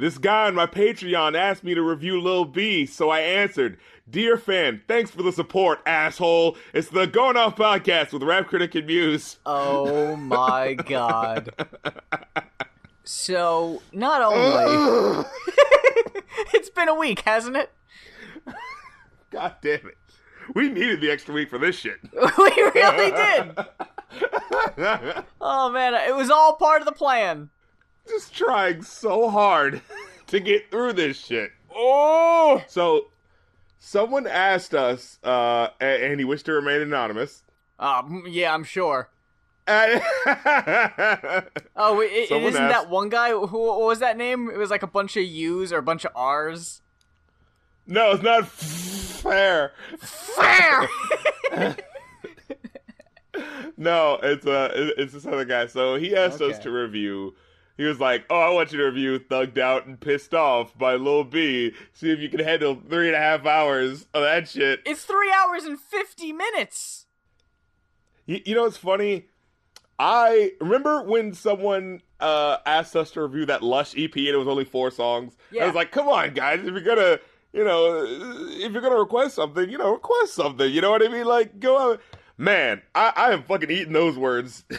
This guy on my Patreon asked me to review Lil B, so I answered, Dear fan, thanks for the support, asshole. It's the Going Off podcast with Rap Critic and Muse. Oh my god. So, not only. it's been a week, hasn't it? God damn it. We needed the extra week for this shit. we really did. Oh man, it was all part of the plan. Just trying so hard to get through this shit. Oh! So, someone asked us, uh, and he wished to remain anonymous. Um, yeah, I'm sure. Oh, wait, it, it isn't asked- that one guy? Who what was that name? It was like a bunch of U's or a bunch of R's. no, it's not fair. Fair. No, it's uh, it's this other guy. So he asked us to review. He was like, "Oh, I want you to review "Thugged Out and Pissed Off" by Lil B. See if you can handle three and a half hours of that shit." it's three hours and fifty minutes. You, you know what's funny? I remember when someone uh asked us to review that Lush EP and it was only four songs. I was like, "Come on, guys! If you're gonna, you know, if you're gonna request something, you know, request something. You know what I mean? Like, go out." Man, I, I am fucking eating those words.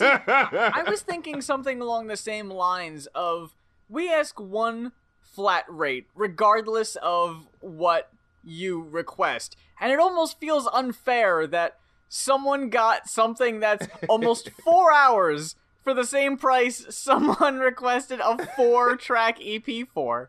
I was thinking something along the same lines of we ask one flat rate regardless of what you request. And it almost feels unfair that someone got something that's almost 4 hours for the same price someone requested a 4 track EP for.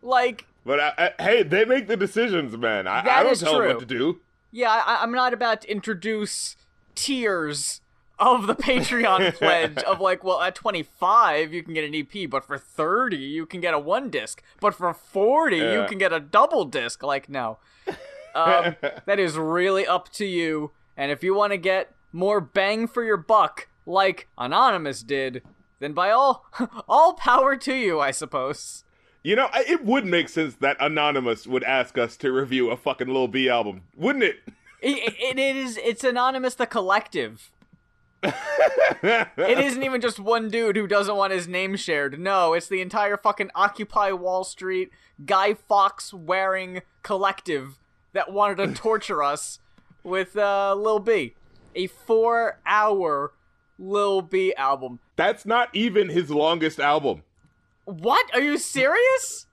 Like But I, I, hey, they make the decisions, man. I, I don't tell them what to do. Yeah, I, I'm not about to introduce tiers of the Patreon pledge of like, well, at 25 you can get an EP, but for 30 you can get a one disc, but for 40 you can get a double disc. Like, no, um, that is really up to you. And if you want to get more bang for your buck, like Anonymous did, then by all all power to you, I suppose. You know, it would make sense that Anonymous would ask us to review a fucking Lil B album, wouldn't it? It, it, it is. It's Anonymous the collective. It isn't even just one dude who doesn't want his name shared. No, it's the entire fucking Occupy Wall Street, Guy Fawkes wearing collective that wanted to torture us with uh, Lil B. A four hour Lil B album. That's not even his longest album. What? Are you serious?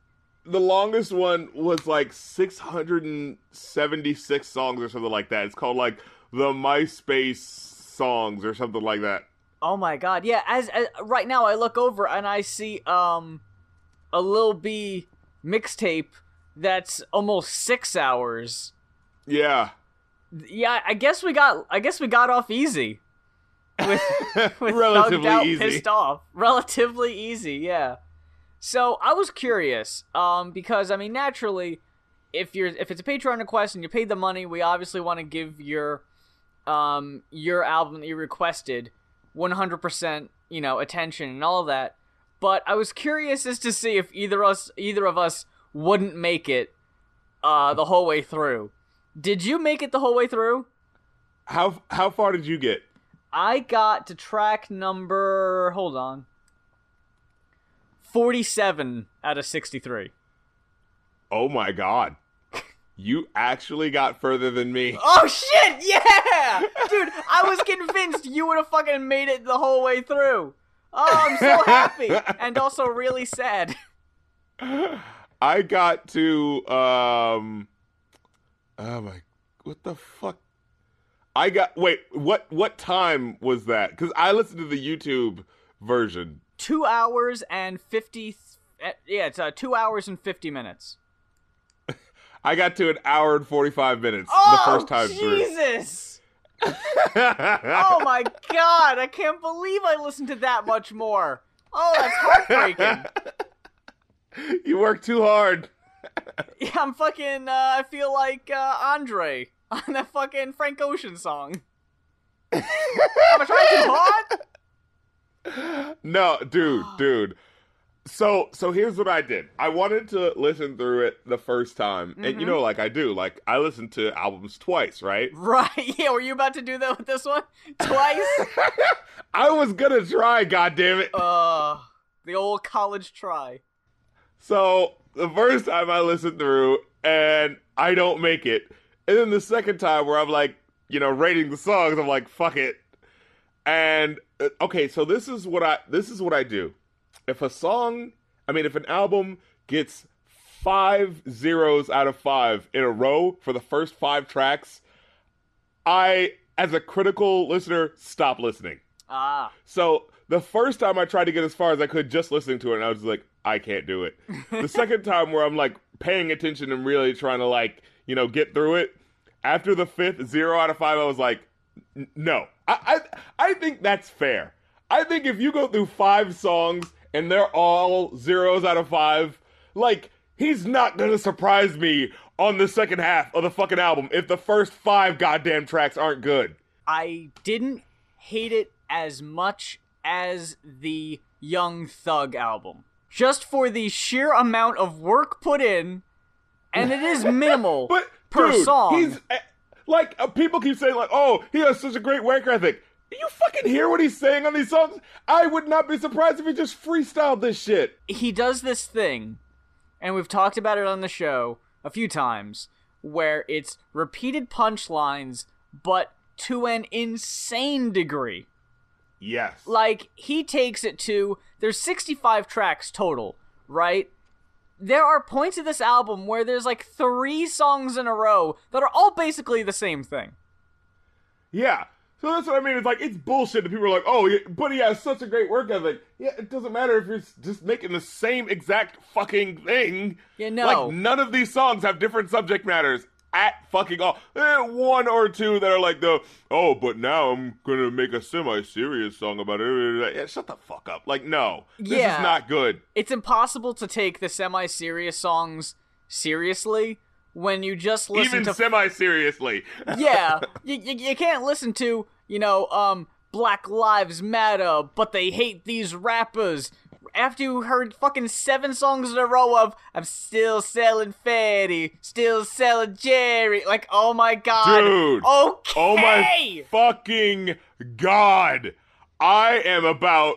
The longest one was like 676 songs or something like that. It's called like the MySpace songs or something like that. Oh my god. Yeah, as, as right now I look over and I see um a Lil B mixtape that's almost 6 hours. Yeah. Yeah, I guess we got I guess we got off easy. With with Relatively out, easy. pissed off. Relatively easy, yeah. So I was curious, um, because I mean naturally, if you're if it's a Patreon request and you paid the money, we obviously want to give your um your album that you requested 100% you know attention and all that. But I was curious as to see if either us either of us wouldn't make it uh the whole way through. Did you make it the whole way through? How how far did you get? I got to track number. Hold on. 47 out of 63. Oh my god. You actually got further than me. Oh shit! Yeah! Dude, I was convinced you would have fucking made it the whole way through. Oh, I'm so happy. and also really sad. I got to um Oh my what the fuck? I got wait, what what time was that? Cuz I listened to the YouTube version. Two hours and 50. eh, Yeah, it's uh, two hours and 50 minutes. I got to an hour and 45 minutes Oh, the first time Jesus! through. Oh my god, I can't believe I listened to that much more. Oh, that's heartbreaking. you work too hard. Yeah, I'm fucking. Uh, I feel like uh, Andre on that fucking Frank Ocean song. Am I trying too hard? No, dude, dude. So, so here's what I did. I wanted to listen through it the first time, and you Mhm. know, like I do, like I listen to albums twice, right? Right? Yeah. Were you about to do that with this one twice? I was gonna try, God damn it! Uh, The old college try. So the first time I listen through and I don't make it, and then the second time where I'm like, you know, rating the songs, I'm like, fuck it. And uh, okay, so this is what I this is what I do. If a song, I mean, if an album gets five zeros out of five in a row for the first five tracks, I, as a critical listener, stop listening. Ah. So the first time I tried to get as far as I could just listening to it, and I was like, I can't do it. the second time where I'm like paying attention and really trying to like, you know, get through it, after the fifth zero out of five, I was like, no. I, I I think that's fair. I think if you go through five songs and they're all zeros out of five, like he's not gonna surprise me on the second half of the fucking album if the first five goddamn tracks aren't good. I didn't hate it as much as the Young Thug album. Just for the sheer amount of work put in, and it is minimal but per dude, song. He's eh, like uh, people keep saying like, "Oh, he has such a great work ethic." Do you fucking hear what he's saying on these songs? I would not be surprised if he just freestyled this shit. he does this thing, and we've talked about it on the show a few times, where it's repeated punchlines, but to an insane degree. Yes. Like, he takes it to, there's 65 tracks total, right? There are points of this album where there's like three songs in a row that are all basically the same thing. Yeah. So that's what I mean. It's like it's bullshit that people are like, "Oh, yeah, but he has such a great work ethic." Yeah, it doesn't matter if you're just making the same exact fucking thing. Yeah, no. Like none of these songs have different subject matters at fucking all. Eh, one or two that are like the, "Oh, but now I'm gonna make a semi-serious song about it." Yeah, shut the fuck up. Like, no, this Yeah. is not good. It's impossible to take the semi serious songs seriously when you just listen Even to semi-seriously. yeah, you, you, you can't listen to, you know, um, Black Lives Matter, but they hate these rappers. After you heard fucking seven songs in a row of I'm still selling Fetty, still selling Jerry, like oh my god, Dude. okay, Oh my fucking god! I am about.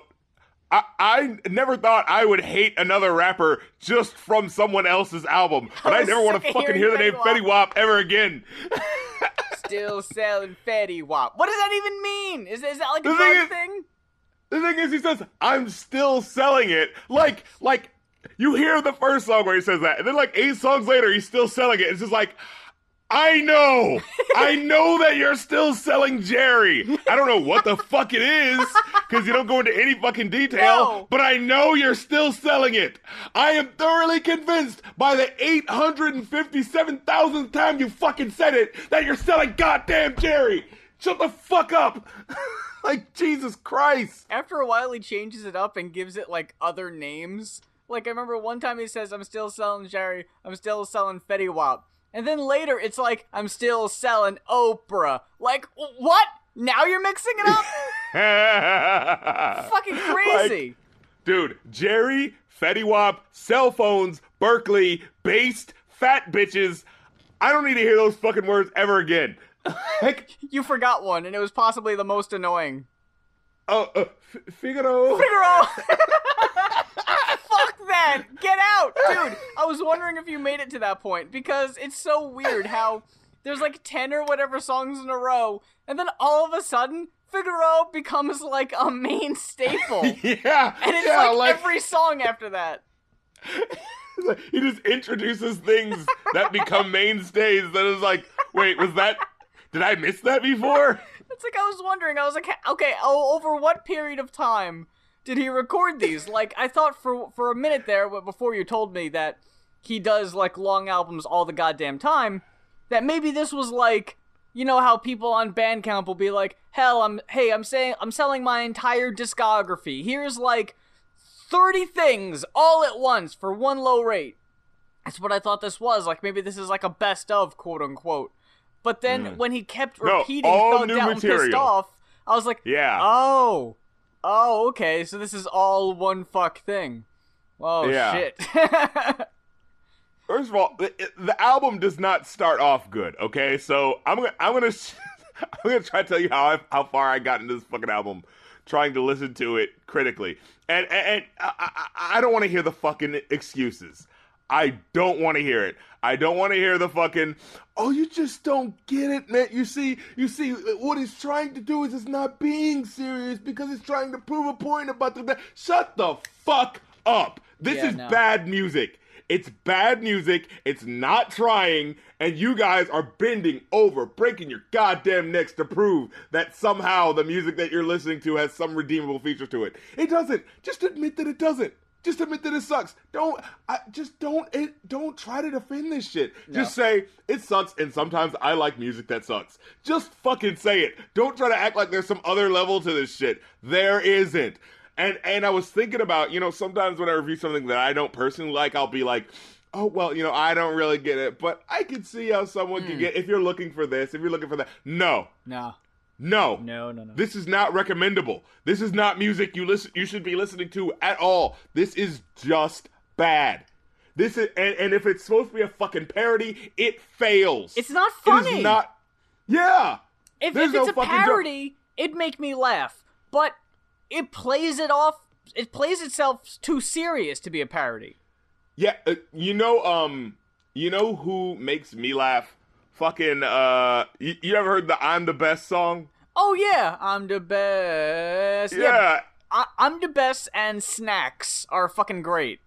I, I never thought I would hate another rapper just from someone else's album, but I, was never want to fucking hear the name Fetty Fetty Wap ever again. still selling Fetty Wap. What does that even mean? Is is that like a thing is- thing? The thing is, he says, "I'm still selling it." Like, like you hear the first song where he says that, and then like eight songs later, he's still selling it. It's just like, I know, I know that you're still selling Jerry. I don't know what the fuck it is because you don't go into any fucking detail, No. but I know you're still selling it. I am thoroughly convinced by the 857,000th time you fucking said it that you're selling goddamn Jerry. Shut the fuck up. like, Jesus Christ. After a while, he changes it up and gives it like other names. Like I remember one time he says, "I'm still selling Jerry. I'm still selling Fetty Wap," and then later it's like, "I'm still selling Oprah." Like what? Now you're mixing it up? Fucking crazy. Like, dude, Jerry, Fetty Wap, cell phones, Berkeley, based, fat bitches. I don't need to hear those fucking words ever again. like, you forgot one, and it was possibly the most annoying. oh, uh, F- Figaro. Figaro. Fuck that! Get out, dude. I was wondering if you made it to that point because it's so weird how there's like ten or whatever songs in a row, and then all of a sudden Figaro becomes like a main staple, and yeah, it's yeah, like, like, every song after that. he just introduces things that become mainstays. That is like, wait, was that? Did I miss that before? It's like I was wondering. I was like, okay, oh, over what period of time did he record these? Like, I thought for for a minute there, before you told me that he does like long albums all the goddamn time, that maybe this was like, you know how people on Bandcamp will be like, hell, I'm hey, I'm saying I'm selling my entire discography. Here's like thirty things all at once for one low rate. That's what I thought this was. Like maybe this is like a best of quote unquote. But then mm. when he kept No, repeating all thugged new out and pissed off, I was like, Yeah. oh, oh, okay, so this is all one fuck thing. Oh Yeah. shit. First of all, the, the album does not start off good. Okay, so I'm gonna I'm gonna I'm gonna try to tell you how I, how far I got into this fucking album. trying to listen to it critically. And and, and I, I, I don't want to hear the fucking excuses. I don't want to hear it. I don't want to hear the fucking, oh, you just don't get it, man. You see, you see, what he's trying to do is it's not being serious because he's trying to prove a point about the. Shut the fuck up. This Yeah, is no. bad music. It's bad music. It's not trying, and you guys are bending over, breaking your goddamn necks to prove that somehow the music that you're listening to has some redeemable feature to it. It doesn't. Just admit that it doesn't. Just admit that it sucks. Don't. I, just don't. It, don't try to defend this shit. Just say it sucks, and sometimes I like music that sucks. Just fucking say it. Don't try to act like there's some other level to this shit. There isn't. And and I was thinking about, you know, sometimes when I review something that I don't personally like, I'll be like, oh well, you know, I don't really get it, but I can see how someone can hmm. get if you're looking for this, if you're looking for that. No, No, no, no, no, no. This is not recommendable. This is not music you listen you should be listening to at all. This is just bad. This is and, and if it's supposed to be a fucking parody, it fails. It's not funny. is not. Yeah. if, if no it's a parody, it'd make me laugh. But it plays it off. It plays itself too serious to be a parody. Yeah, uh, you know, um, you know who makes me laugh? Fucking, uh, you, you ever heard the "I'm the Best" song? Oh yeah, I'm the best. Yeah, I, I'm the best, and snacks are fucking great.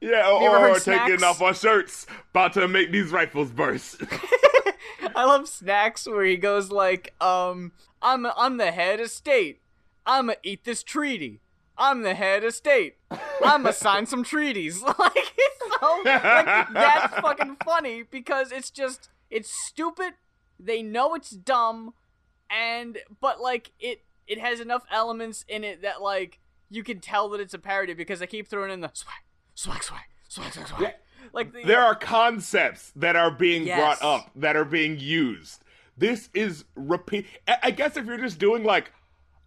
yeah. Or, heard or taking off our shirts, about to make these rifles burst. I love snacks where he goes like, um, I'm I'm the head of state. I'ma eat this treaty. I'm the head of state. I'ma sign some treaties. like it's so like that's fucking funny because it's just it's stupid. They know it's dumb, and but like it it has enough elements in it that like you can tell that it's a parody because they keep throwing in the swag, swag, swag, swag, swag, swag. Like the, there are concepts that are being Yes. brought up that are being used. This is repeat. I I guess if you're just doing like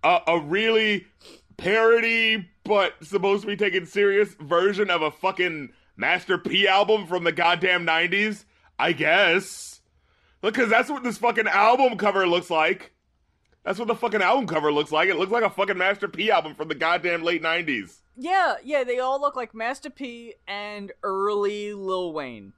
a, a really parody but supposed to be taken serious version of a fucking Master P album from the goddamn 90s, I guess. Because that's what this fucking album cover looks like. That's what the fucking album cover looks like. It looks like a fucking Master P album from the goddamn late 90s. Yeah, yeah, they all look like Master P and early Lil Wayne.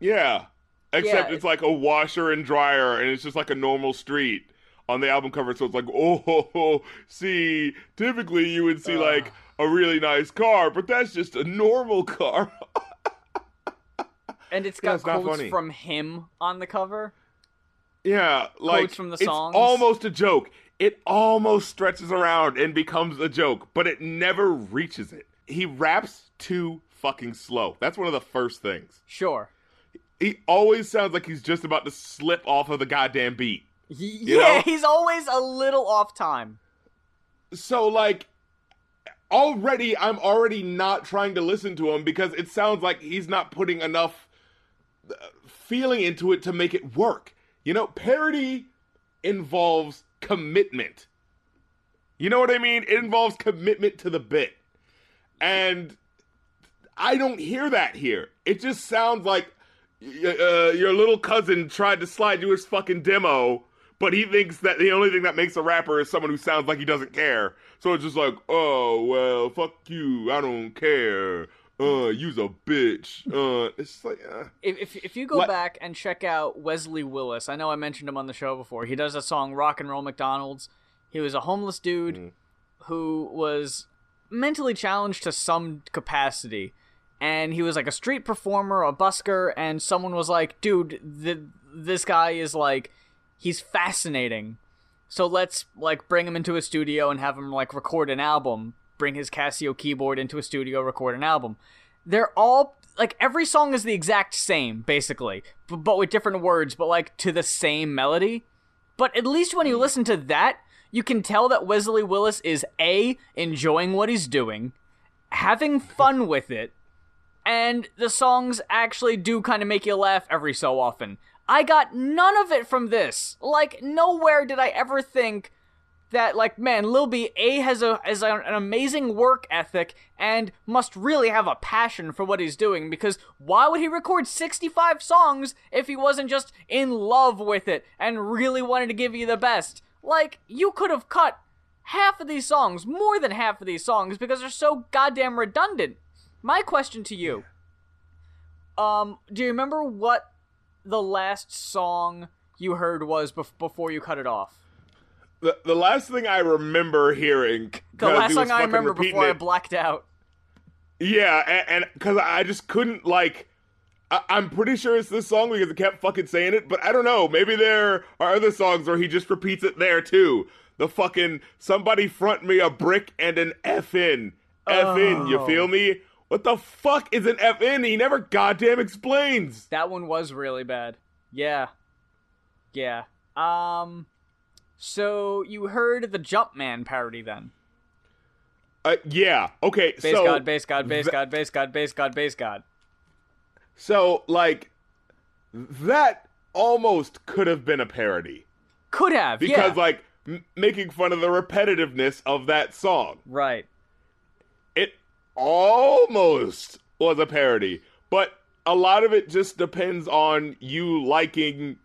Yeah. Except Yeah. it's like a washer and dryer, and it's just like a normal street on the album cover. So it's like, oh, ho, ho. see, typically you would see like a really nice car, but that's just a normal car. And it's got it's quotes from him on the cover. yeah, like from the it's almost a joke. It almost stretches around and becomes a joke, but it never reaches it. He raps too fucking slow. That's one of the first things. Sure. He always sounds like he's just about to slip off of the goddamn beat. You yeah, know? he's always a little off time. so like already i'm already not trying to listen to him because it sounds like he's not putting enough feeling into it to make it work. You know parody involves commitment. You know what i mean? It involves commitment to the bit. And i don't hear that here. It just sounds like uh, your little cousin tried to slide you his fucking demo but he thinks that the only thing that makes a rapper is someone who sounds like he doesn't care. So it's just like, oh well, fuck you, I don't care. Uh, you's a bitch. Uh, it's like, uh. If, if, if you go What- back and check out Wesley Willis, I know I mentioned him on the show before. He does a song "Rock and Roll McDonald's." He was a homeless dude Mhm. who was mentally challenged to some capacity, and he was like a street performer, a busker, and someone was like, "Dude, th- this guy is like, he's fascinating." So let's like bring him into a studio and have him like record an album. Bring his Casio keyboard into a studio, record an album. They're all like every song is the exact same basically, but with different words, but like to the same melody. But at least when you mm. listen to that, you can tell that Wesley Willis is a enjoying what he's doing, having fun with it, and the songs actually do kind of make you laugh every so often. I got none of it from this. Like nowhere did I ever think that like man, Lil B A has a has an amazing work ethic and must really have a passion for what he's doing because why would he record 65 songs if he wasn't just in love with it and really wanted to give you the best? Like you could have cut half of these songs, more than half of these songs, because they're so goddamn redundant. My question to you, um, do you remember what the last song you heard was bef- before you cut it off? The, the last thing I remember hearing, The last song I remember before I blacked out. Yeah, and because I just couldn't like. I- I'm pretty sure it's this song because it kept fucking saying it, but I don't know. Maybe there are other songs where he just repeats it there too. The fucking somebody front me a brick and an F in. F in, you Oh. feel me? What the fuck is an F in? He never goddamn explains. That one was really bad. Yeah. Yeah. Um so you heard the Jumpman parody then. Uh, yeah, okay, Base so. god, base god, base th- god, base god, base god, base god. So, like, that almost could have been a parody. Could have, Because, yeah. like, m- making fun of the repetitiveness of that song. right. it almost was a parody, but a lot of it just depends on you liking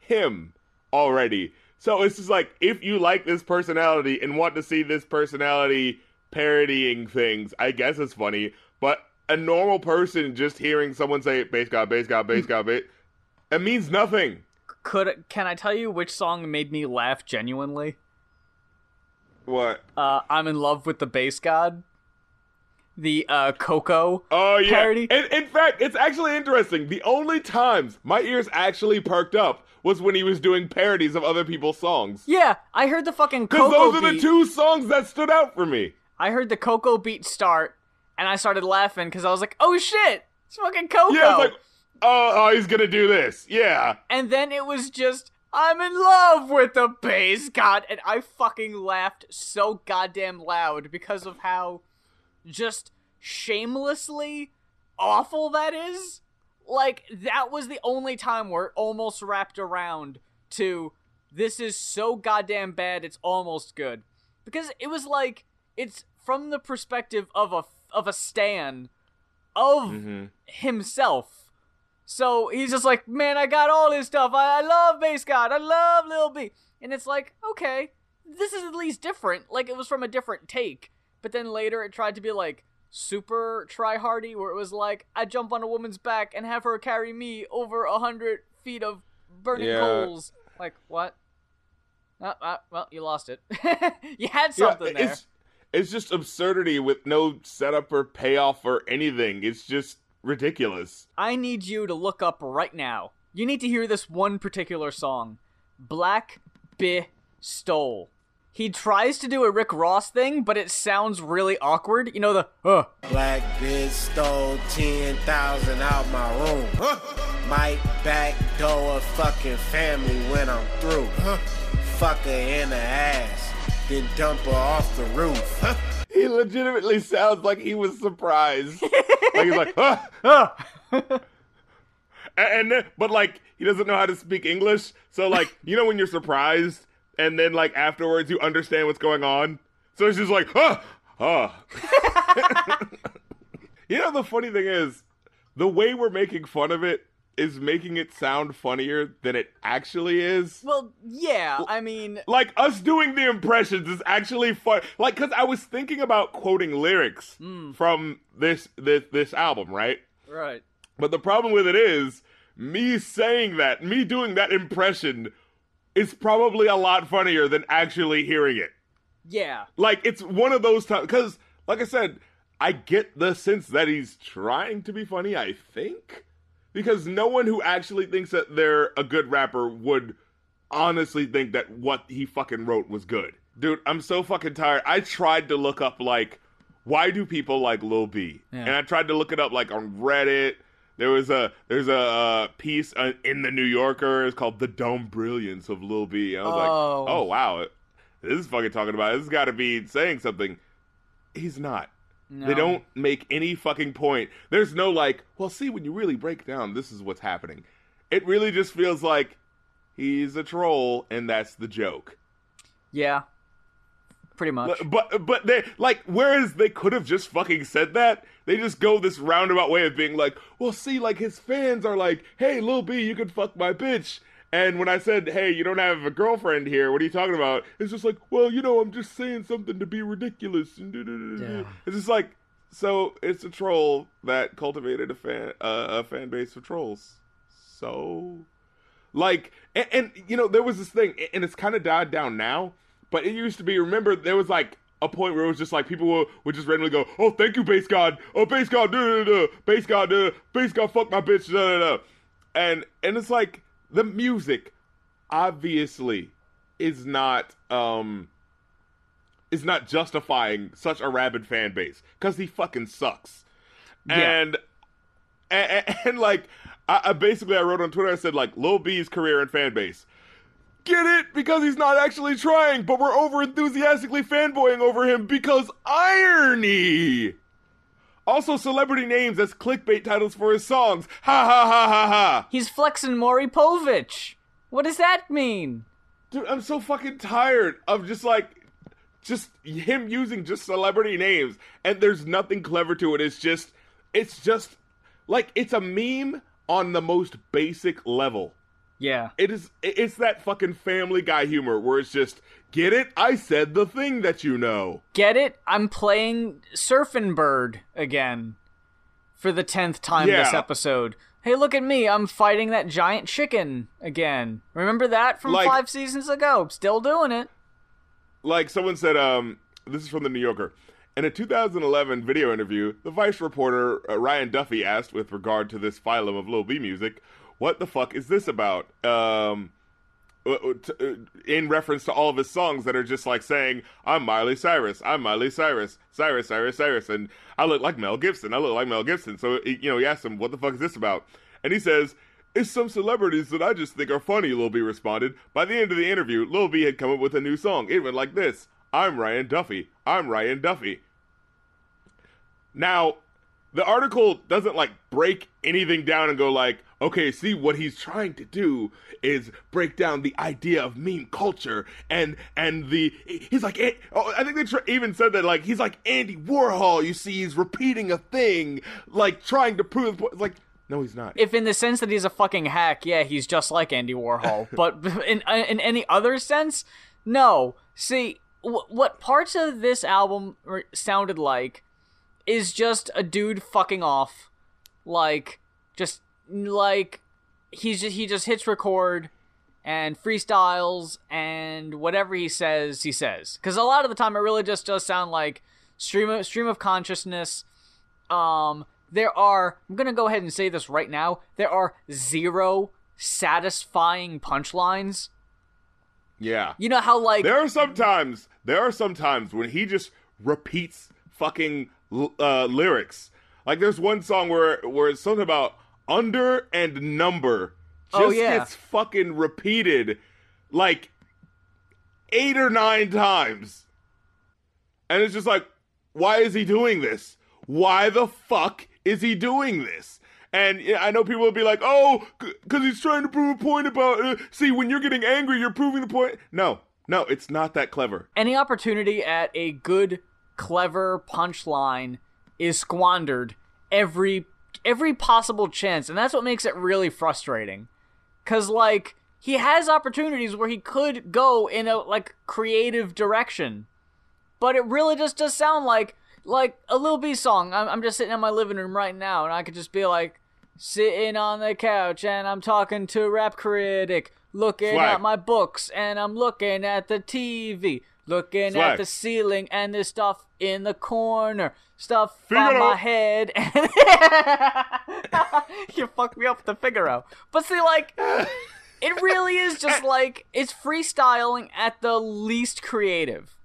him already. So it's just like if you like this personality and want to see this personality parodying things, I guess it's funny. But a normal person just hearing someone say "base god, base god, base god," base, it means nothing. Could can I tell you which song made me laugh genuinely? What? Uh I'm in love with the base god. The uh Coco Oh yeah. parody. And in fact, it's actually interesting. The only times my ears actually perked up was when he was doing parodies of other people's songs. Yeah, I heard the fucking Because Coco those are the beat. two songs that stood out for me. I heard the Coco beat start, and I started laughing because I was like, "Oh shit, it's fucking Coco!" Yeah, it's like, oh, oh, he's gonna do this. Yeah. and then it was just, "I'm in love with the bass god," and I fucking laughed so goddamn loud because of how just shamelessly awful that is. Like that was the only time where it almost wrapped around to this is so goddamn bad it's almost good. Because it was like it's from the perspective of a of a stan of Mm-hmm. himself. So he's just like man i got all this stuff. I, I love bass god. I love lil b. And it's like okay this is at least different. Like it was from a different take. But then later it tried to be like super try hardy where it was like i jump on a woman's back and have her carry me over a hundred feet of burning Yeah. coals like what uh, uh, well you lost it you had Yeah, something there it's it's just absurdity with no setup or payoff or anything. It's just ridiculous. I need you to look up right now. You need to hear this one particular song. Black Bi Stole. He tries to do a Rick Ross thing, but it sounds really awkward. You know the uh Black bitch stole 10,000 out my room. Might backdoor a fucking family when I'm through. Fuck her in the ass, then dump her off the roof. He legitimately sounds like he was surprised. like he's like, ah, uh. and, and but like he doesn't know how to speak English. So like you know when you're surprised and then like afterwards you understand what's going on. So it's just like, huh, huh. you know the funny thing is, the way we're making fun of it is making it sound funnier than it actually is. Well, yeah, I mean, Like us doing the impressions is actually fun. Like, cause I was thinking about quoting lyrics hmm. from this this this album, right? right. But the problem with it is me saying that, me doing that impression, is probably a lot funnier than actually hearing it. Yeah. Like it's one of those times because, like I said, I get the sense that he's trying to be funny. I think because no one who actually thinks that they're a good rapper would honestly think that what he fucking wrote was good. Dude, I'm so fucking tired. I tried to look up like why do people like Lil B, Yeah. and I tried to look it up like on Reddit. There was a there's a uh, piece uh, in the New Yorker. It's called "The Dumb Brilliance of Lil B." I was Oh. like, oh wow, this is fucking talking about. This has got to be saying something. He's not. No. They don't make any fucking point. There's no like, well, see, when you really break down, this is what's happening. It really just feels like he's a troll, and that's the joke. Yeah. Pretty much. But but they like, whereas they could have just fucking said that, they just go this roundabout way of being like, well, see, like his fans are like, hey, Lil B, you can fuck my bitch, And when I said, "Hey, you don't have a girlfriend here. What are you talking about?" It's just like, "Well, you know, I'm just saying something to be ridiculous." And Yeah. it's just like, so it's a troll that cultivated a fan uh, a fan base of trolls. So, like, and, and you know, there was this thing, and it's kind of died down now. But it used to be. Remember, there was like a point where it was just like people would, would just randomly go, "Oh, thank you, base god. Oh, base god, da da da, base god, da, base god, fuck my bitch, da da da." And and it's like the music, obviously, is not um is not justifying such a rabid fan base because he fucking sucks. Yeah. And, and and like I, I basically I wrote on Twitter I said like Lil B's career and fan base. Get it? Because he's not actually trying, but we're over enthusiastically fanboying over him because irony. Also, celebrity names as clickbait titles for his songs. Ha ha ha ha ha. He's flexing Maury Povich. What does that mean? Dude, I'm so fucking tired of just like just him using just celebrity names and there's nothing clever to it. It's just it's just like it's a meme on the most basic level. Yeah. It is it's that fucking family guy humor where it's just get it? I said the thing that you know. Get it? I'm playing Surfing Bird again for the tenth time this episode. Hey, look at me! I'm fighting that giant chicken again. Remember that from Like- five seasons ago? Still doing it. like someone said um this is from the new yorker in a 2011 video interview the vice reporter uh, ryan duffy asked with regard to this phylum of lil b music what the fuck is this about um uh, uh, uh, in reference to all of his songs that are just like saying i'm miley cyrus i'm miley cyrus cyrus cyrus cyrus and i look like mel gibson i look like mel gibson so you know he asked him what the fuck is this about and he says it's some celebrities that I just think are funny, Lil B responded. By the end of the interview, Lil B had come up with a new song. It went like this I'm Ryan Duffy. I'm Ryan Duffy. Now, the article doesn't like break anything down and go like, okay, see what he's trying to do is break down the idea of meme culture and and the he's like eh, oh, I think they tr- even said that like he's like Andy Warhol. You see, he's repeating a thing like trying to prove. Like, no, he's not. If in the sense that he's a fucking hack, yeah, he's just like Andy Warhol. but in in any other sense, no. See, w- what parts of this album r- sounded like is just a dude fucking off, like just like he's just, he just hits record and freestyles and whatever he says he says because a lot of the time it really just does sound like stream of stream of consciousness um there are i'm gonna go ahead and say this right now there are zero satisfying punchlines yeah. you know how like There are sometimes there are sometimes when he just repeats fucking uh, lyrics. Like there's one song where where it's something about under and number just Oh, yeah. gets fucking repeated like eight or nine times. And it's just like, why is he doing this? Why the fuck is he doing this? And I know people will be like, oh, because he's trying to prove a point about, uh, see, when you're getting angry, you're proving the point. No, no, it's not that clever. any opportunity at a good clever punchline is squandered every every possible chance and that's what makes it really frustrating cuz like he has opportunities where he could go in a like creative direction but it really just does sound like like a Lil B song. I'm, I'm just sitting in my living room right now, and I could just be like sitting on the couch, and I'm talking to a rap critic, looking Swag. at my books, and I'm looking at the TV, looking at the ceiling, and there's stuff in the corner, stuff Figaro. on my head. And you fucked me up with the Figaro. But see, like. It really is just like it's freestyling at the least creative.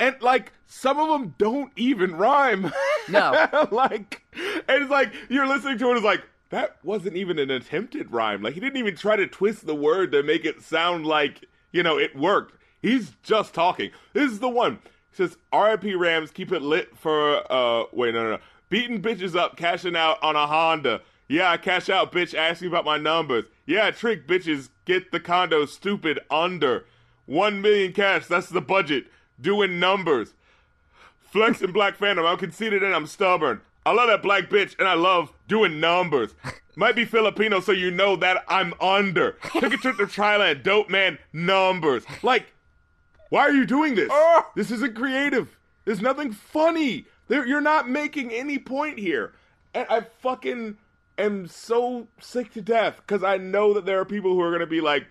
And like some of them don't even rhyme. No. like, and it's like you're listening to it. It's like that wasn't even an attempted rhyme. Like he didn't even try to twist the word to make it sound like you know it worked. He's just talking. This is the one. He says, "R.I.P. Rams, keep it lit for uh wait no no no beating bitches up, cashing out on a Honda." Yeah, I cash out, bitch. Asking about my numbers. Yeah, trick bitches. Get the condo stupid under. One million cash. That's the budget. Doing numbers. Flex and Black Phantom. I'm conceited and I'm stubborn. I love that black bitch, and I love doing numbers. Might be Filipino, so you know that I'm under. Took a trip to Thailand, dope man, numbers. Like, why are you doing this? Oh. This isn't creative. There's nothing funny. There, you're not making any point here. And I fucking am so sick to death because I know that there are people who are going to be like,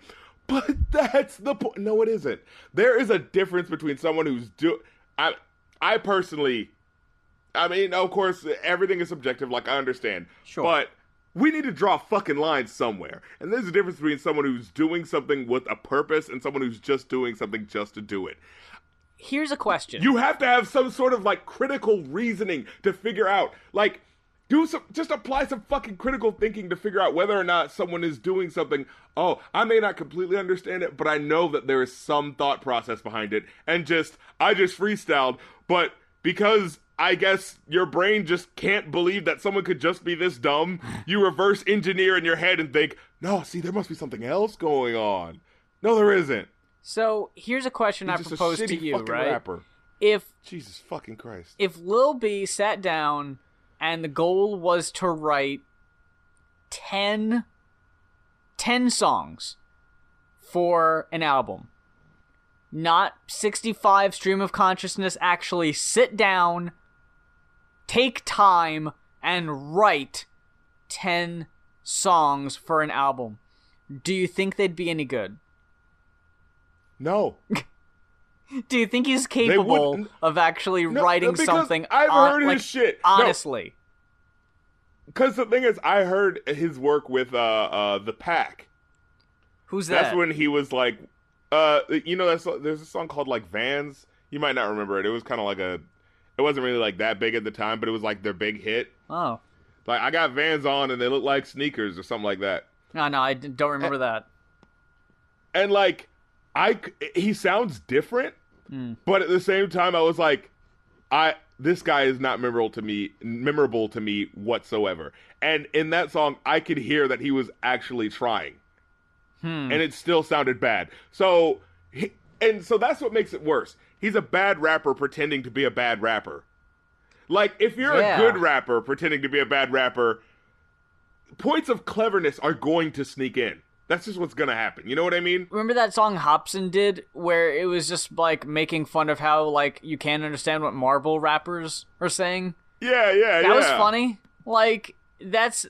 but that's the point. No, it isn't. There is a difference between someone who's do. I, I personally, I mean, of course, everything is subjective. Like I understand, Sure. but we need to draw a fucking line somewhere. And there's a difference between someone who's doing something with a purpose and someone who's just doing something just to do it. Here's a question. You have to have some sort of like critical reasoning to figure out like do some just apply some fucking critical thinking to figure out whether or not someone is doing something. Oh, I may not completely understand it, but I know that there is some thought process behind it and just I just freestyled, but because I guess your brain just can't believe that someone could just be this dumb, you reverse engineer in your head and think, "No, see there must be something else going on." No, there isn't. so here's a question I He's a propose to you, right? rapper. If Jesus fucking Christ. if Lil B sat down and the goal was to write 10, 10 songs for an album, not 65 stream of consciousness, actually sit down, take time, and write 10 songs for an album, do you think they'd be any good? No. Do you think he's capable of actually No, writing something? I've hon- heard like, his shit. Honestly. Because the thing is, I heard his work with uh, uh, the Pack. Who's that? That's when he was like, uh, you know, that's there's a song called like Vans. You might not remember it. It was kind of like a, it wasn't really like that big at the time, but it was like their big hit. oh. Like I got Vans on and they look like sneakers or something like that. No, no, I don't remember that. And like, I he sounds different, Hmm. but at the same time, I was like, I this guy is not memorable to me, memorable to me whatsoever. And in that song, I could hear that he was actually trying, Hmm. and it still sounded bad. So, he, and so that's what makes it worse. He's a bad rapper pretending to be a bad rapper. Like if you're Yeah. a good rapper pretending to be a bad rapper, points of cleverness are going to sneak in. That's just what's gonna happen. You know what I mean? Remember that song Hopsin did where it was just like making fun of how like you can't understand what mumble rappers are saying? Yeah, yeah, That yeah. was funny. Like that's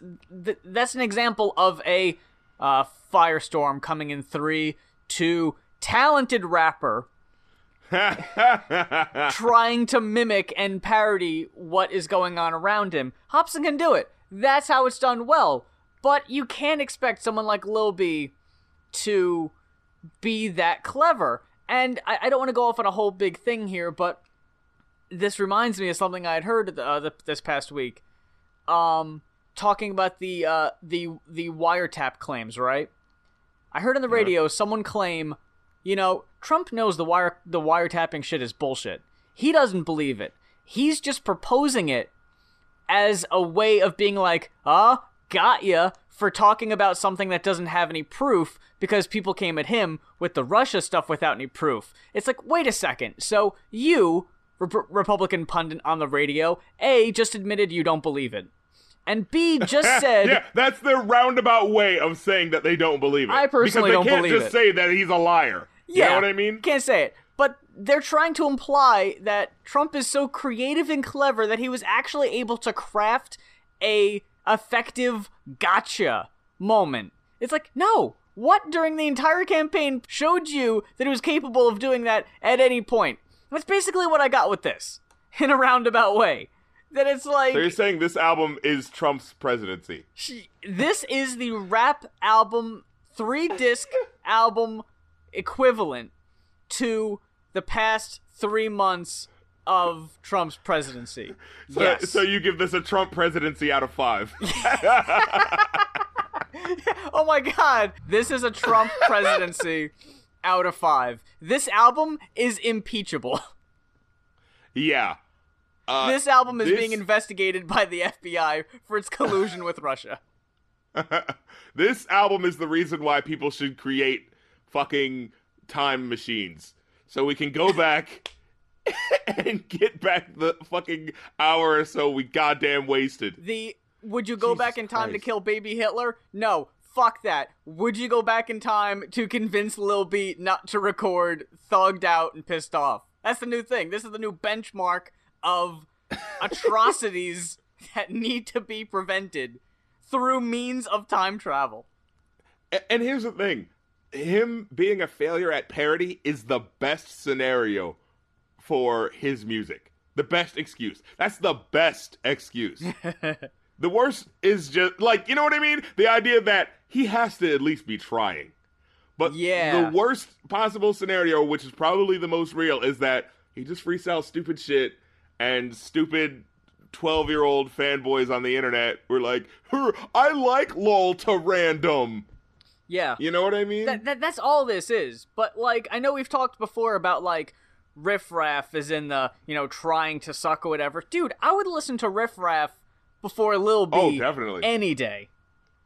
th- that's an example of a uh, firestorm coming in 3 2 talented rapper trying to mimic and parody what is going on around him. Hopsin can do it. That's how it's done well. But you can't expect someone like Lil B to be that clever. And I, I don't want to go off on a whole big thing here, but this reminds me of something I had heard uh, th- this past week. Um, talking about the uh, the the wiretap claims, right? I heard on the radio someone claim, you know, Trump knows the wire the wiretapping shit is bullshit. He doesn't believe it. He's just proposing it as a way of being like, ah, got ya for talking about something that doesn't have any proof because people came at him with the Russia stuff without any proof. It's like, wait a second. So you, Rep- Republican pundit on the radio, A, just admitted you don't believe it. And B, just said, yeah, that's their roundabout way of saying that they don't believe it. I personally because don't they can't believe just it. say that he's a liar. You know what I mean? Can't say it. But they're trying to imply that Trump is so creative and clever that he was actually able to craft a effective gotcha moment. It's like, no. What during the entire campaign showed you that he was capable of doing that at any point? That's basically what I got with this. In a roundabout way. That it's like So you're saying this album is Trump's presidency? she, this is the rap album, three disc album equivalent to the past three months of Trump's presidency. So, yes. so you give this a Trump presidency out of five? oh my god, this is a Trump presidency out of five. This album is impeachable. yeah. Uh, this album is this- being investigated by the FBI for its collusion with Russia. this album is the reason why people should create fucking time machines. So we can go back and get back the fucking hour or so we goddamn wasted. The would you go Jesus back in time to kill baby Hitler? No. Fuck that. Would you go back in time to convince Lil B not to record thugged out and pissed off? That's the new thing. This is the new benchmark of atrocities that need to be prevented through means of time travel. A- And here's the thing him being a failure at parody is the best scenario for his music. The best excuse. That's the best excuse. the worst is just like, you know what I mean? The idea that he has to at least be trying. But Yeah. the worst possible scenario, which is probably the most real, is that he just freestyles stupid shit and stupid 12 year old fanboys on the internet were like, I like LOL to random. Yeah. You know what I mean? that, that that's all this is. But like I know we've talked before about like Riff Raff is in the you know trying to suck or whatever. Dude, I would listen to Riff Raff before Lil B Oh, definitely. any day.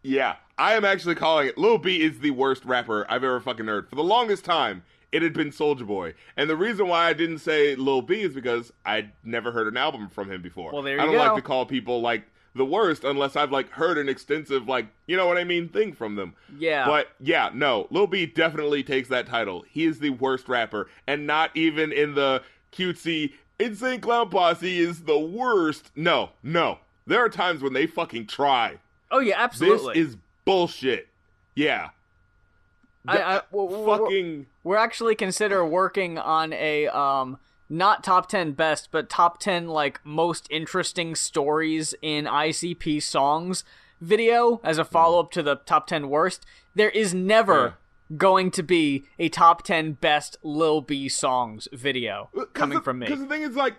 Yeah, I am actually calling it. Lil B is the worst rapper I've ever fucking heard. For the longest time, it had been Soulja Boy, and the reason why I didn't say Lil B is because I'd never heard an album from him before. Well, there you I don't go. like to call people like the worst unless I've like heard an extensive like you know what I mean thing from them. Yeah. But yeah, no, Lil B definitely takes that title. He is the worst rapper, and not even in the cutesy Insane Clown Posse is the worst. No, no. There are times when they fucking try. Oh yeah, absolutely. This is bullshit. Yeah. I- I- The- w- w- w- fucking We're actually consider working on a um not top 10 best, but top 10 like most interesting stories in ICP songs video as a hmm. follow up to the top 10 worst. There is never going to be a top 10 best Lil B songs video uh, coming from me. Because the thing is, like,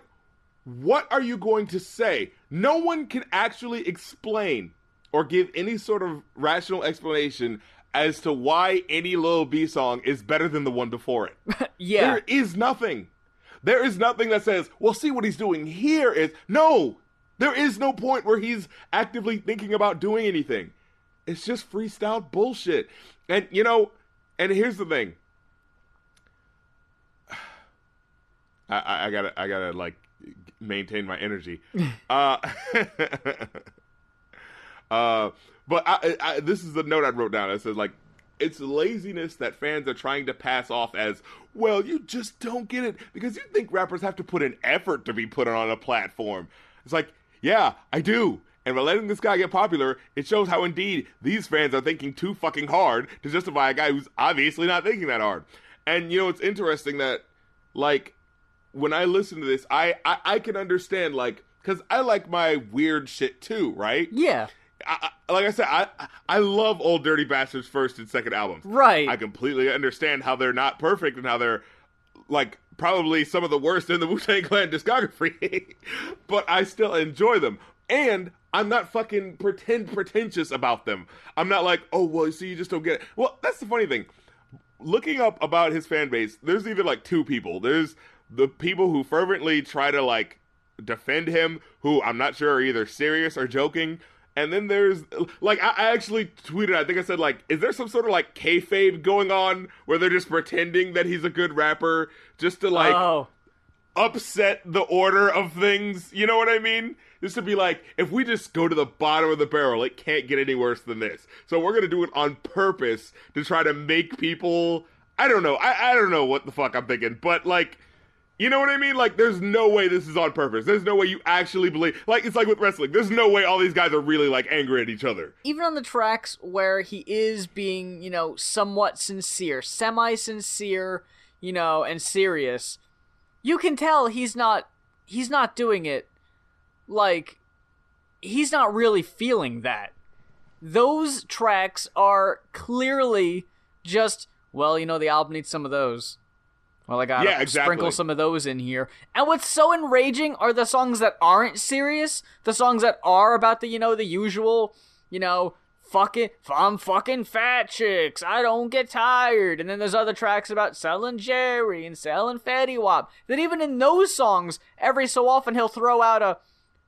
what are you going to say? No one can actually explain or give any sort of rational explanation as to why any Lil B song is better than the one before it. Yeah. There is nothing. There is nothing that says, well, see what he's doing here is. No! There is no point where he's actively thinking about doing anything. It's just freestyle bullshit. And, you know, and here's the thing. I, I, I gotta, I gotta, like, maintain my energy. uh, uh, but I, I, this is the note I wrote down. It says, like, it's laziness that fans are trying to pass off as, well, you just don't get it because you think rappers have to put an effort to be put on a platform. It's like, yeah, I do. And by letting this guy get popular, it shows how indeed these fans are thinking too fucking hard to justify a guy who's obviously not thinking that hard. And you know, it's interesting that, like, when I listen to this, I I, I can understand like because I like my weird shit too, right? yeah. I, I, like I said, I I love Ol' Dirty Bastard's first and second albums. Right. I completely understand how they're not perfect and how they're like probably some of the worst in the Wu Tang Clan discography, but I still enjoy them. And I'm not fucking pretend pretentious about them. I'm not like, oh well, so you just don't get it. Well, that's the funny thing. Looking up about his fan base, there's even like two people. There's the people who fervently try to like defend him, who I'm not sure are either serious or joking. And then there's like I, I actually tweeted. I think I said like, is there some sort of like kayfabe going on where they're just pretending that he's a good rapper just to like oh. upset the order of things? You know what I mean? Just to be like, if we just go to the bottom of the barrel, it can't get any worse than this. So we're gonna do it on purpose to try to make people. I don't know. I I don't know what the fuck I'm thinking, but like. You know what I mean? Like, there's no way this is on purpose. There's no way you actually believe. Like, it's like with wrestling. There's no way all these guys are really like angry at each other. even on the tracks where he is being, you know, somewhat sincere, semi sincere, you know, and serious, you can tell he's not he's not doing it like he's not really feeling that. Those tracks are clearly just well, you know, the album needs some of those. Well, I gotta Yeah, exactly. sprinkle some of those in here. And what's so enraging are the songs that aren't serious, the songs that are about the, you know, the usual, you know, fucking, I'm fucking fat chicks, I don't get tired. And then there's other tracks about selling Jerry and selling Fetty Wap. That even in those songs, every so often he'll throw out a,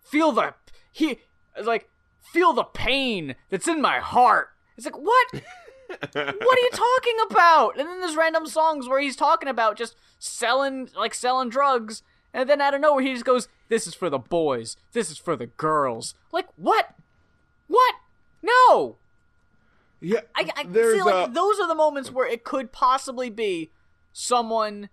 feel the, he, like, feel the pain that's in my heart. It's like, what? what are you talking about? And then there's random songs where he's talking about just selling, like selling drugs, And then out of nowhere, he just goes, "This is for the boys. This is for the girls." Like what? What? No. Yeah, I, I see. Like a- those are the moments where it could possibly be someone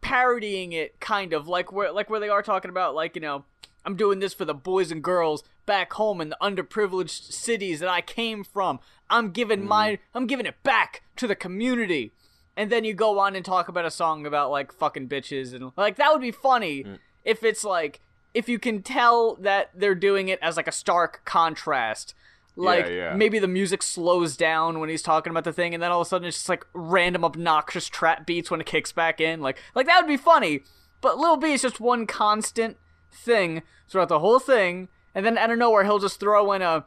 parodying it, kind of like where like where they are talking about like you know I'm doing this for the boys and girls back home in the underprivileged cities that I came from. I'm giving my mm. I'm giving it back to the community. And then you go on and talk about a song about like fucking bitches and like that would be funny mm. if it's like if you can tell that they're doing it as like a stark contrast. Like yeah. maybe the music slows down when he's talking about the thing and then all of a sudden it's just like random obnoxious trap beats when it kicks back in. Like like that would be funny. But Lil B is just one constant thing throughout the whole thing, and then out of nowhere he'll just throw in a,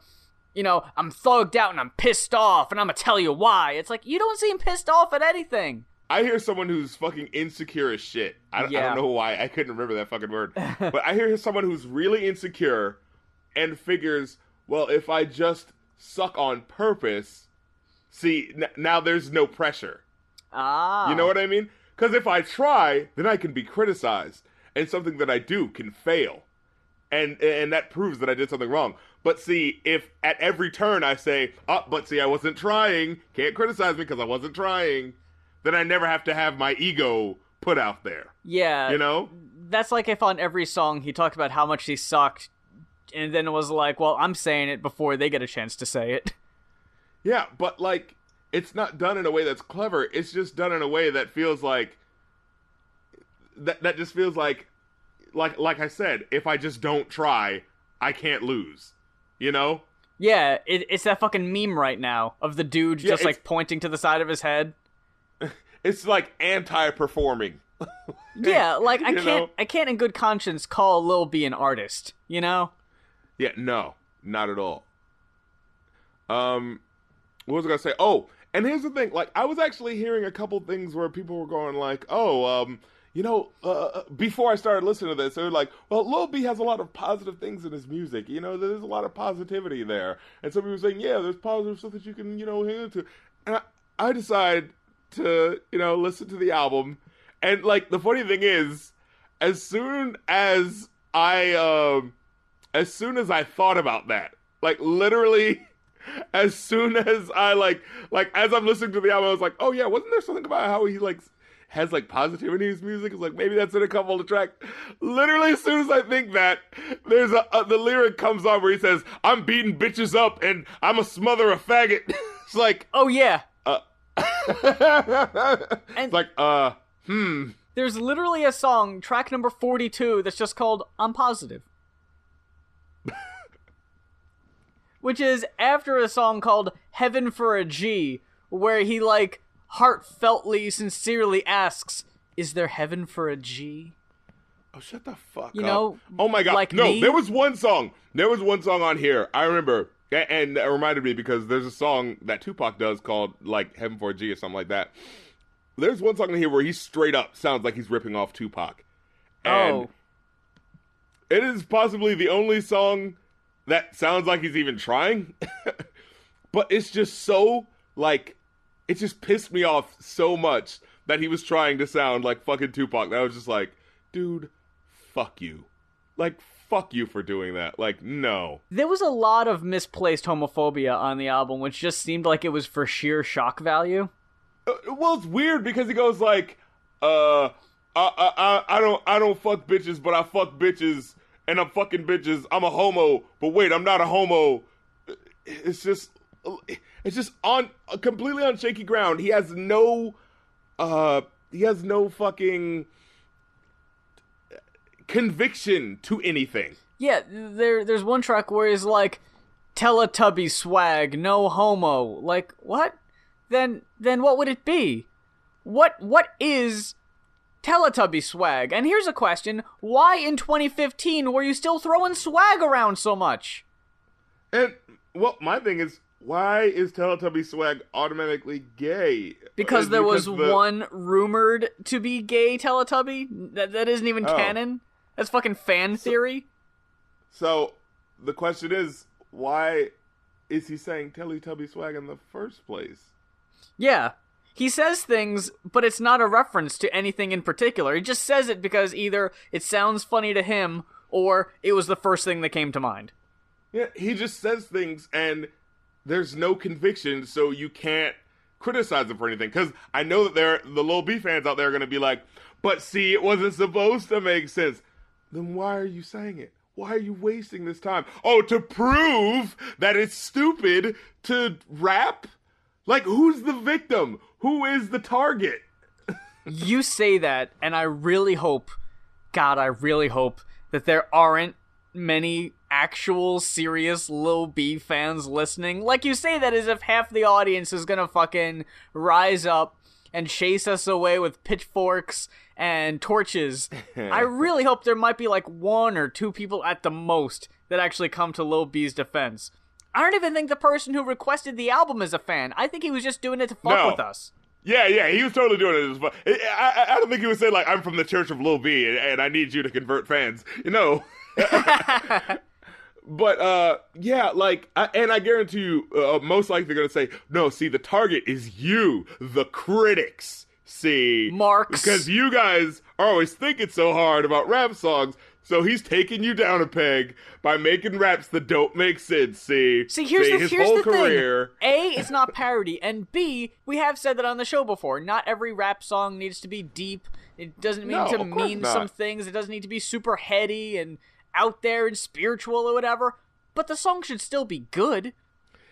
you know, I'm thugged out and I'm pissed off, and I'm gonna tell you why. It's like you don't seem pissed off at anything. I hear someone who's fucking insecure as shit. I, don't- I don't know why. I couldn't remember that fucking word. but I hear someone who's really insecure and figures, well, if I just suck on purpose, see, n- now there's no pressure. Ah, You know what I mean? Because if I try, then I can be criticized, and something that I do can fail, and and that proves that I did something wrong. But see, if at every turn I say, "Oh, but see, I wasn't trying," can't criticize me because I wasn't trying, then I never have to have my ego put out there. Yeah, You know? that's like if on every song he talked about how much he sucked, and then it was like, well, I'm saying it before they get a chance to say it. Yeah, but like it's not done in a way that's clever. It's just done in a way that feels like that that just feels like like like I said, if I just don't try, I can't lose. You know? Yeah, it, it's that fucking meme right now of the dude Yeah, just like pointing to the side of his head. It's like anti-performing. Yeah, like I can't, know? I can't in good conscience call Lil B an artist. You know? Yeah, no, not at all. Um, what was I gonna say? Oh, and here's the thing. Like, I was actually hearing a couple things where people were going like, "Oh, um, you know," uh, before I started listening to this, they were like, "Well, Lil B has a lot of positive things in his music. You know, there's a lot of positivity there." And some people were saying, "Yeah, there's positive stuff that you can, you know, hang into." And I, I decided to, you know, listen to the album. And like, the funny thing is, as soon as I, um as soon as I thought about that, like literally, as soon as I like, like as I'm listening to the album, I was like, oh yeah, wasn't there something about how he like has like positivity in his music? It's like maybe that's in a couple of tracks. Literally, as soon as I think that, there's a, a the lyric comes on where he says, "I'm beating bitches up and I'm a smother a faggot." it's like, Oh yeah. uh, And- it's like, uh, hmm. There's literally a song, track number 42, that's just called I'm Positive. Which is after a song called Heaven for a G, where he, like, heartfeltly, sincerely asks, Is there heaven for a G? Oh, shut the fuck You up. know, oh my god. like no, me? there was one song. There was one song on here. I remember. And it reminded me because there's a song that Tupac does called like Heaven for a G or something like that. There's one song in here where he straight up sounds like he's ripping off Tupac. And oh. it is possibly the only song that sounds like he's even trying. but it's just so like it just pissed me off so much that he was trying to sound like fucking Tupac. That I was just like, dude, fuck you. Like fuck you for doing that. Like no. There was a lot of misplaced homophobia on the album, which just seemed like it was for sheer shock value. Uh, well, it's weird because he goes like, uh, I, I, I, I don't, I don't fuck bitches, but I fuck bitches, and I'm fucking bitches. I'm a homo, but wait, I'm not a homo. It's just, it's just on completely on shaky ground. He has no, uh, he has no fucking conviction to anything. Yeah, there there's one track where he's like Teletubby swag, no homo. Like, what? Then then what would it be? What what is Teletubby swag? And here's a question, why in 2015 were you still throwing swag around so much? And well, my thing is, why is Teletubby swag automatically gay? Because Is there was the- one rumored to be gay Teletubby that that isn't even Oh. canon. That's fucking fan theory. So the question is, why is he saying Teletubby swag in the first place? Yeah. he says things, but it's not a reference to anything in particular. He just says it because either it sounds funny to him or it was the first thing that came to mind. Yeah, he just says things and there's no conviction, so you can't criticize them for anything. Because I know that there, the Lil B fans out there are going to be like, but see, it wasn't supposed to make sense. Then why are you saying it? Why are you wasting this time? Oh, to prove that it's stupid to rap? Like, who's the victim? Who is the target? you say that, and I really hope, God, I really hope that there aren't many actual serious Lil B fans listening. Like you say that as if half the audience is gonna fucking rise up and chase us away with pitchforks and torches. I really hope there might be like one or two people at the most that actually come to Lil B's defense. I don't even think the person who requested the album is a fan. I think he was just doing it to fuck No. with us. Yeah, yeah, he was totally doing it. as. I, I, I don't think he was saying like, "I'm from the Church of Lil B, and, and I need you to convert fans." You know. but uh, yeah, like, I, and I guarantee you, uh, most likely they're gonna say, "No, see, the target is you, the critics." See, Marks. because you guys are always thinking so hard about rap songs. So he's taking you down a peg by making raps that don't make sense. See, See, here's the his here's whole the career. thing. A, it's not parody, and B, we have said that on the show before. Not every rap song needs to be deep. It doesn't mean No, to mean not. some things. It doesn't need to be super heady and out there and spiritual or whatever. But the song should still be good.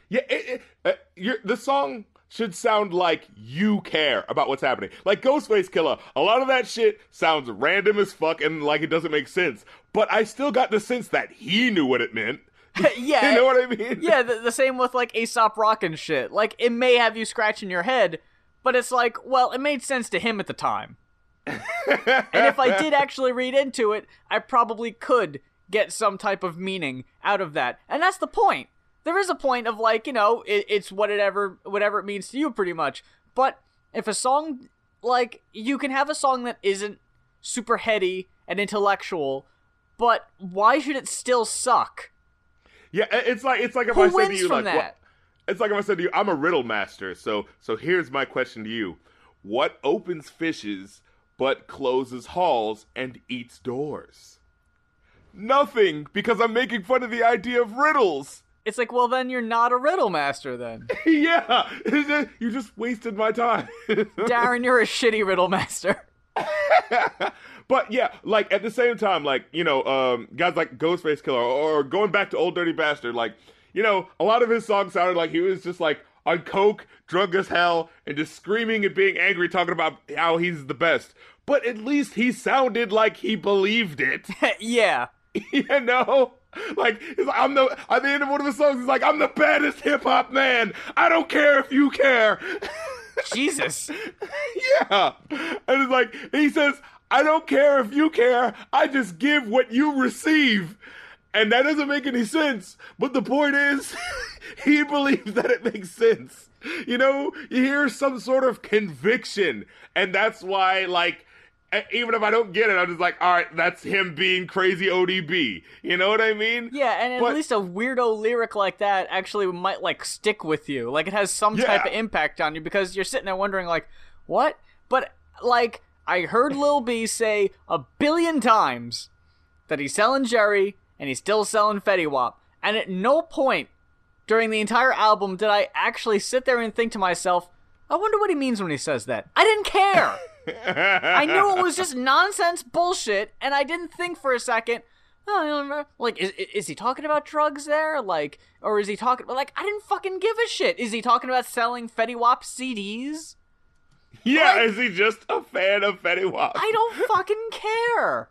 Yeah, it, it, uh, you're, the song should sound like you care about what's happening. Like Ghostface Killah, a lot of that shit sounds random as fuck and like it doesn't make sense. But I still got the sense that he knew what it meant. yeah, You know what I mean? yeah. The, the same with like Aesop Rock and shit. Like it may have you scratching your head, but it's like, well, it made sense to him at the time. and if I did actually read into it, I probably could get some type of meaning out of that. And that's the point. There is a point of like, you know, it, it's whatever whatever it means to you pretty much. But if a song like you can have a song that isn't super heady and intellectual, but why should it still suck? Yeah, it's like it's like if Who I said to you like that? what- it's like if I said to you, I'm a riddle master. So so here's my question to you: What opens fishes but closes halls and eats doors? Nothing, because I'm making fun of the idea of riddles. It's like, well, then you're not a riddle master then. yeah, you just wasted my time. Darren, you're a shitty riddle master. but yeah, like at the same time, like you know, um, guys like Ghostface Killah or going back to Ol' Dirty Bastard, like you know, a lot of his songs sounded like he was just like on coke, drunk as hell, and just screaming and being angry, talking about how he's the best. But at least he sounded like he believed it. yeah. you know? Like, he's like, I'm the, at the end of one of his songs, he's like, I'm the baddest hip hop man. I don't care if you care. Jesus. yeah. And it's like, he says, I don't care if you care. I just give what you receive. And that doesn't make any sense. But the point is, he believes that it makes sense. You know, you hear some sort of conviction. And that's why, like, even if I don't get it, I'm just like, all right, that's him being crazy ODB. You know what I mean? Yeah, and at least a weirdo lyric like that actually might like stick with you. Like it has some type of impact on you because you're sitting there wondering like, what? But like I heard Lil B say a billion times that he's selling Jerry and he's still selling Fetty Wap. And at no point during the entire album did I actually sit there and think to myself, I wonder what he means when he says that. I didn't care. I knew it was just nonsense bullshit, and I didn't think for a second. Oh, I don't know, like, is, is he talking about drugs there? Like, or is he talking? Like, I didn't fucking give a shit. Is he talking about selling Fetty Wap CDs? Yeah, Like- is he just a fan of Fetty Wap? I don't fucking care.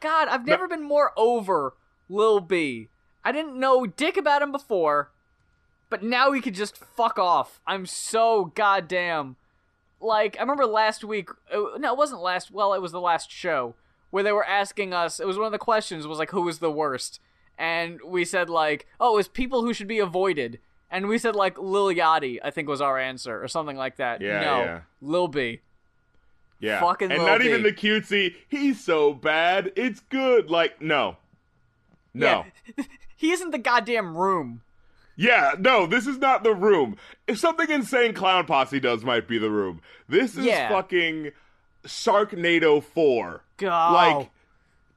God, I've never been more over Lil B. I didn't know dick about him before, but now he could just fuck off. I'm so goddamn. Like, I remember last week. uh, No, it wasn't last. Well, it was the last show where they were asking us. It was one of the questions was like, who was the worst? And we said like, oh, it was people who should be avoided. And we said like Lil Yachty, I think was our answer or something like that. Yeah, no, yeah. Lil B. Yeah. Fucking and Lil not B. even the cutesy, he's so bad, it's good. Like, no. No. Yeah. he isn't the goddamn room. Yeah, no, this is not the room. If something insane clown posse does, might be the room. This is Yeah. fucking Sharknado Four. God. Like,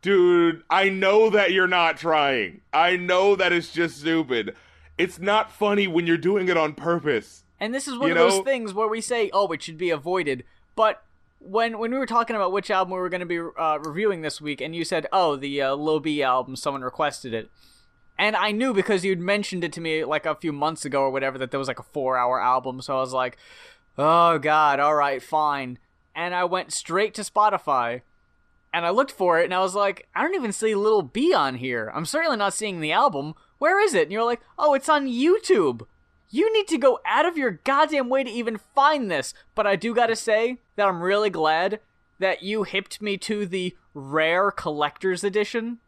dude, I know that you're not trying. I know that it's just stupid. It's not funny when you're doing it on purpose. And this is one You of those things where we say, "Oh, it should be avoided." But when when we were talking about which album we were going to be uh, reviewing this week, and you said, "Oh, the uh, Lil B album," someone requested it, and I knew because you'd mentioned it to me like a few months ago or whatever that there was like a four-hour album, so I was like, "Oh God, all right, fine." And I went straight to Spotify, and I looked for it, and I was like, "I don't even see Little B on here. I'm certainly not seeing the album. Where is it?" And you're like, "Oh, it's on YouTube." You need to go out of your goddamn way to even find this. But I do gotta say that I'm really glad that you hipped me to the rare collector's edition,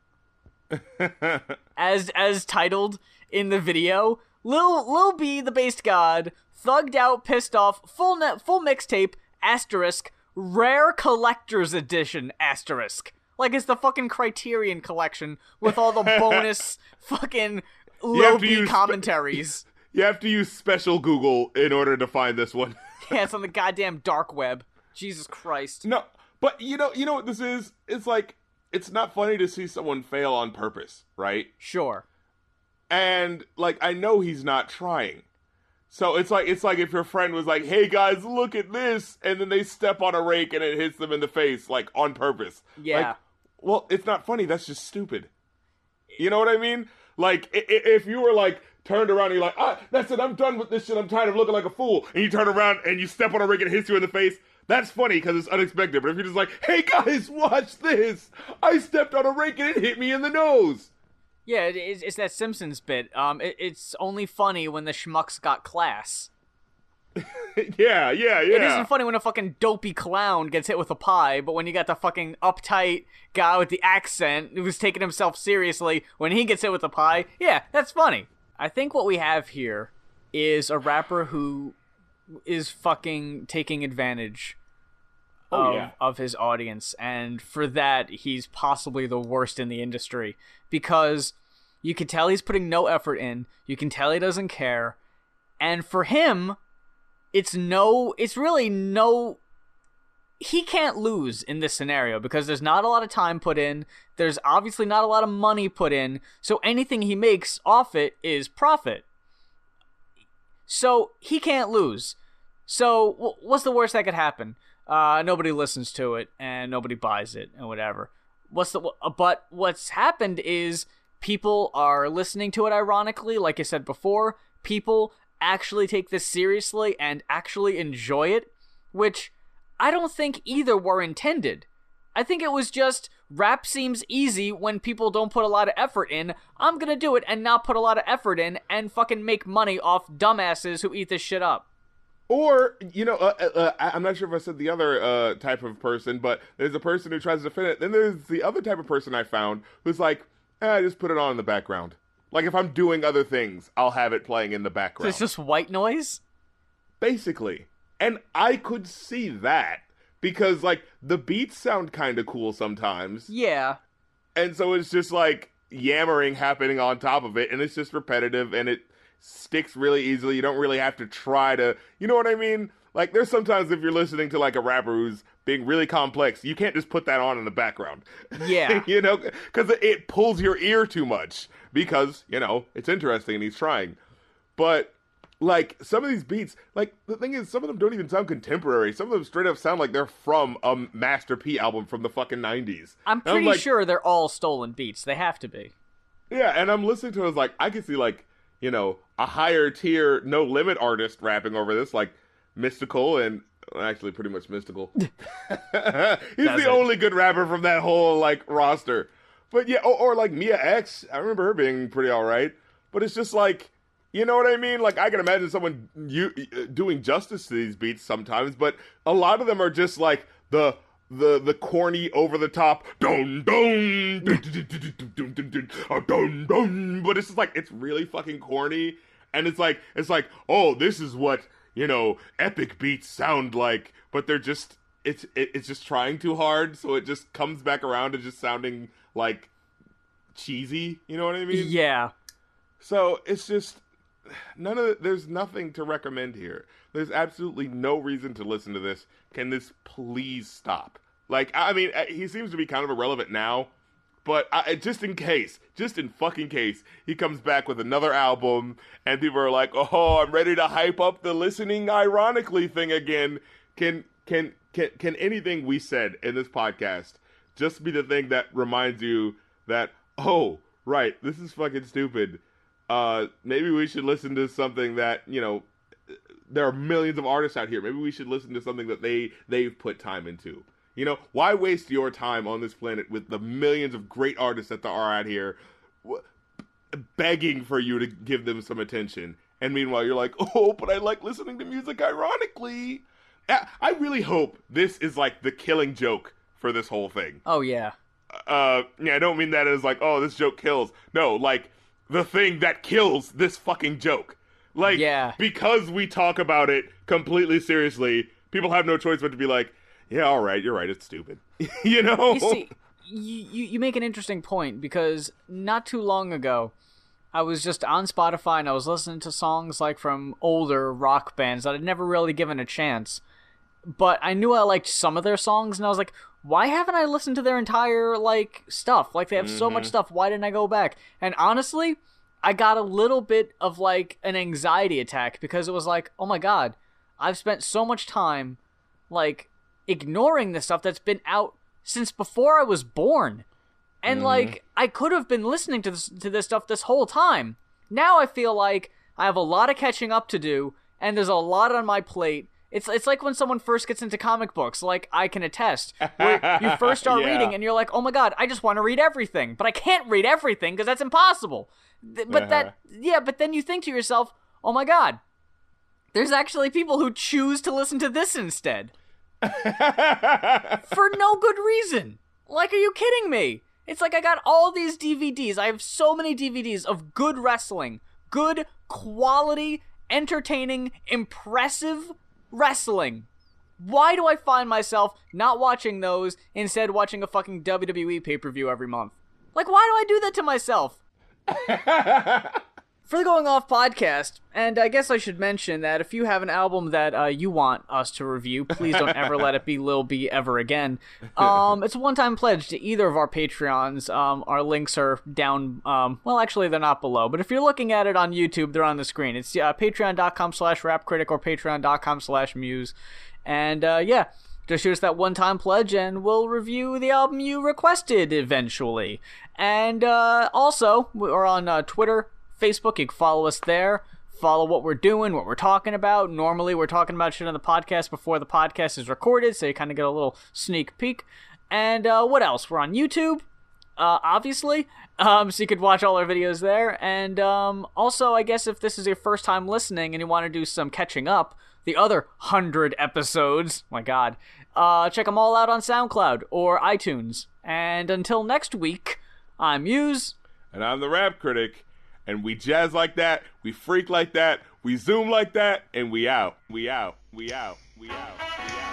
as as titled in the video. Lil Lil B, the based god, thugged out, pissed off, full net, full mixtape asterisk rare collector's edition asterisk. Like it's the fucking Criterion collection with all the bonus fucking Lil B commentaries. You have to use special Google in order to find this one. Yeah, it's on the goddamn dark web. Jesus Christ. no, but you know, you know what this is? It's like it's not funny to see someone fail on purpose, right? Sure. and like I know he's not trying. So it's like it's like if your friend was like, "Hey guys, look at this," and then they step on a rake and it hits them in the face like on purpose. Yeah. Like, well, it's not funny. That's just stupid. You know what I mean? Like if you were like turned around and you're like, "Ah, that's it. I'm done with this shit. I'm tired of looking like a fool," and you turn around and you step on a rake and it hits you in the face. That's funny because it's unexpected. But if you're just like, "Hey guys, watch this! I stepped on a rake and it hit me in the nose." Yeah, it, it's, it's that Simpsons bit. Um, it, it's only funny when the schmucks got class. yeah, yeah, yeah. It isn't funny when a fucking dopey clown gets hit with a pie, but when you got the fucking uptight guy with the accent who's taking himself seriously when he gets hit with a pie, yeah, that's funny. I think what we have here is a rapper who is fucking taking advantage Oh, of, yeah. of his audience, and for that, he's possibly the worst in the industry because you can tell he's putting no effort in, you can tell he doesn't care, and for him, it's no, it's really no. He can't lose in this scenario because there's not a lot of time put in. There's obviously not a lot of money put in, so anything he makes off it is profit. So he can't lose. So wh- what's the worst that could happen? Uh, nobody listens to it and nobody buys it and whatever. What's the but what's happened is people are listening to it ironically, like I said before. People actually take this seriously and actually enjoy it, which I don't think either were intended. I think it was just rap seems easy when people don't put a lot of effort in. I'm gonna do it and not put a lot of effort in and fucking make money off dumbasses who eat this shit up. Or you know, uh, uh, uh, I- I'm not sure if I said the other uh, type of person, but there's a person who tries to defend it. Then there's the other type of person I found who's like, eh, just put it on in the background. Like if I'm doing other things, I'll have it playing in the So background. it's just white noise? Basically, and I could see that because like the beats sound kind of cool sometimes, Yeah. and so it's just like yammering happening on top of it, and it's just repetitive and it sticks really easily. You don't really have to try to, you know what I mean? Like there's sometimes if you're listening to like a rapper who's being really complex, you can't just put that on in the background. Yeah. you know, because it pulls your ear too much because you know it's interesting and he's trying, but. Like some of these beats, like the thing is, some of them don't even sound contemporary. Some of them straight up sound like they're from a Master P album from the fucking nineties. I'm pretty sure they're all stolen beats. They have to be. Yeah, and I'm listening to it, I was like, I can see like, you know, a higher tier no limit artist rapping over this, like Mystikal and actually pretty much Mystikal. He's That's the it. only good rapper from that whole like roster. But yeah, or, or like Mia X, I remember her being pretty alright. But it's just like you know what I mean? Like I can imagine someone you doing justice to these beats sometimes, but a lot of them are just like the the the corny over the top but it's just like it's really fucking corny and it's like it's like oh this is what you know epic beats sound like but they're just it's it, it's just trying too hard so it just comes back around to just sounding like cheesy you know what i mean yeah so it's just none of there's nothing to recommend here. There's absolutely no reason to listen to this. Can this please stop? Like, I mean, he seems to be kind of irrelevant now, but I, just in case, just in fucking case, he comes back with another album and people are like, "Oh, I'm ready to hype up the listening ironically thing again." Can can can can anything we said in this podcast just be the thing that reminds you that, "Oh, right, this is fucking stupid." Uh, maybe we should listen to something that, you know, there are millions of artists out here. Maybe we should listen to something that they they've put time into. You know, why waste your time on this planet with the millions of great artists that there are out here begging for you to give them some attention? And meanwhile, you're like, oh, but I like listening to music ironically. I really hope this is like the killing joke for this whole thing. Oh, yeah. Uh, yeah, I don't mean that as like, oh, this joke kills. No, like the thing that kills this fucking joke. Like, yeah. because we talk about it completely seriously, people have no choice but to be like, yeah, all right, you're right, it's stupid. you know? You see, you, you make an interesting point because not too long ago, I was just on Spotify and I was listening to songs like from older rock bands that I'd never really given a chance. But I knew I liked some of their songs and I was like, why haven't I listened to their entire like stuff? Like they have mm-hmm. so much mm-hmm. stuff. Why didn't I go back? And honestly, I got a little bit of like an anxiety attack because it was like, oh my god, I've spent so much time like ignoring the stuff that's been out since before I was born. And mm-hmm. like I could have been listening to this to this stuff this whole time. Now I feel like I have a lot of catching up to do and there's a lot on my plate. It's it's like when someone first gets into comic books, like I can attest. Where you first start yeah. reading and you're like, "Oh my god, I just want to read everything." But I can't read everything because that's impossible. But uh-huh. that yeah, but then you think to yourself, "Oh my god, there's actually people who choose to listen to this instead." for no good reason. Like, are you kidding me? It's like I got all these DVDs. I have so many DVDs of good wrestling, good quality, entertaining, impressive wrestling. Why do I find myself not watching those, instead watching a fucking WWE pay per view every month? Like, why do I do that to myself? for the Going Off podcast, and I guess I should mention that if you have an album that uh, you want us to review, please don't ever let it be Lil B ever again. Um, it's a one-time pledge to either of our Patreons. Um, our links are down. Um, well, actually, they're not below, but if you're looking at it on YouTube, they're on the screen. It's uh, Patreon.com/slash RapCritic or Patreon.com/slash Muse, and uh, yeah. Just shoot us that one time pledge and we'll review the album you requested eventually. And uh, also, we're on uh, Twitter, Facebook. You can follow us there. Follow what we're doing, what we're talking about. Normally, we're talking about shit on the podcast before the podcast is recorded, so you kind of get a little sneak peek. And uh, what else? We're on YouTube, uh, obviously, um, so you could watch all our videos there. And um, also, I guess if this is your first time listening and you want to do some catching up, the other hundred episodes, my God, uh, check them all out on SoundCloud or iTunes. And until next week, I'm Muse. And I'm the Rap Critic and we jazz like that, we freak like that, we zoom like that, and we out. We out. We out. We out. We out.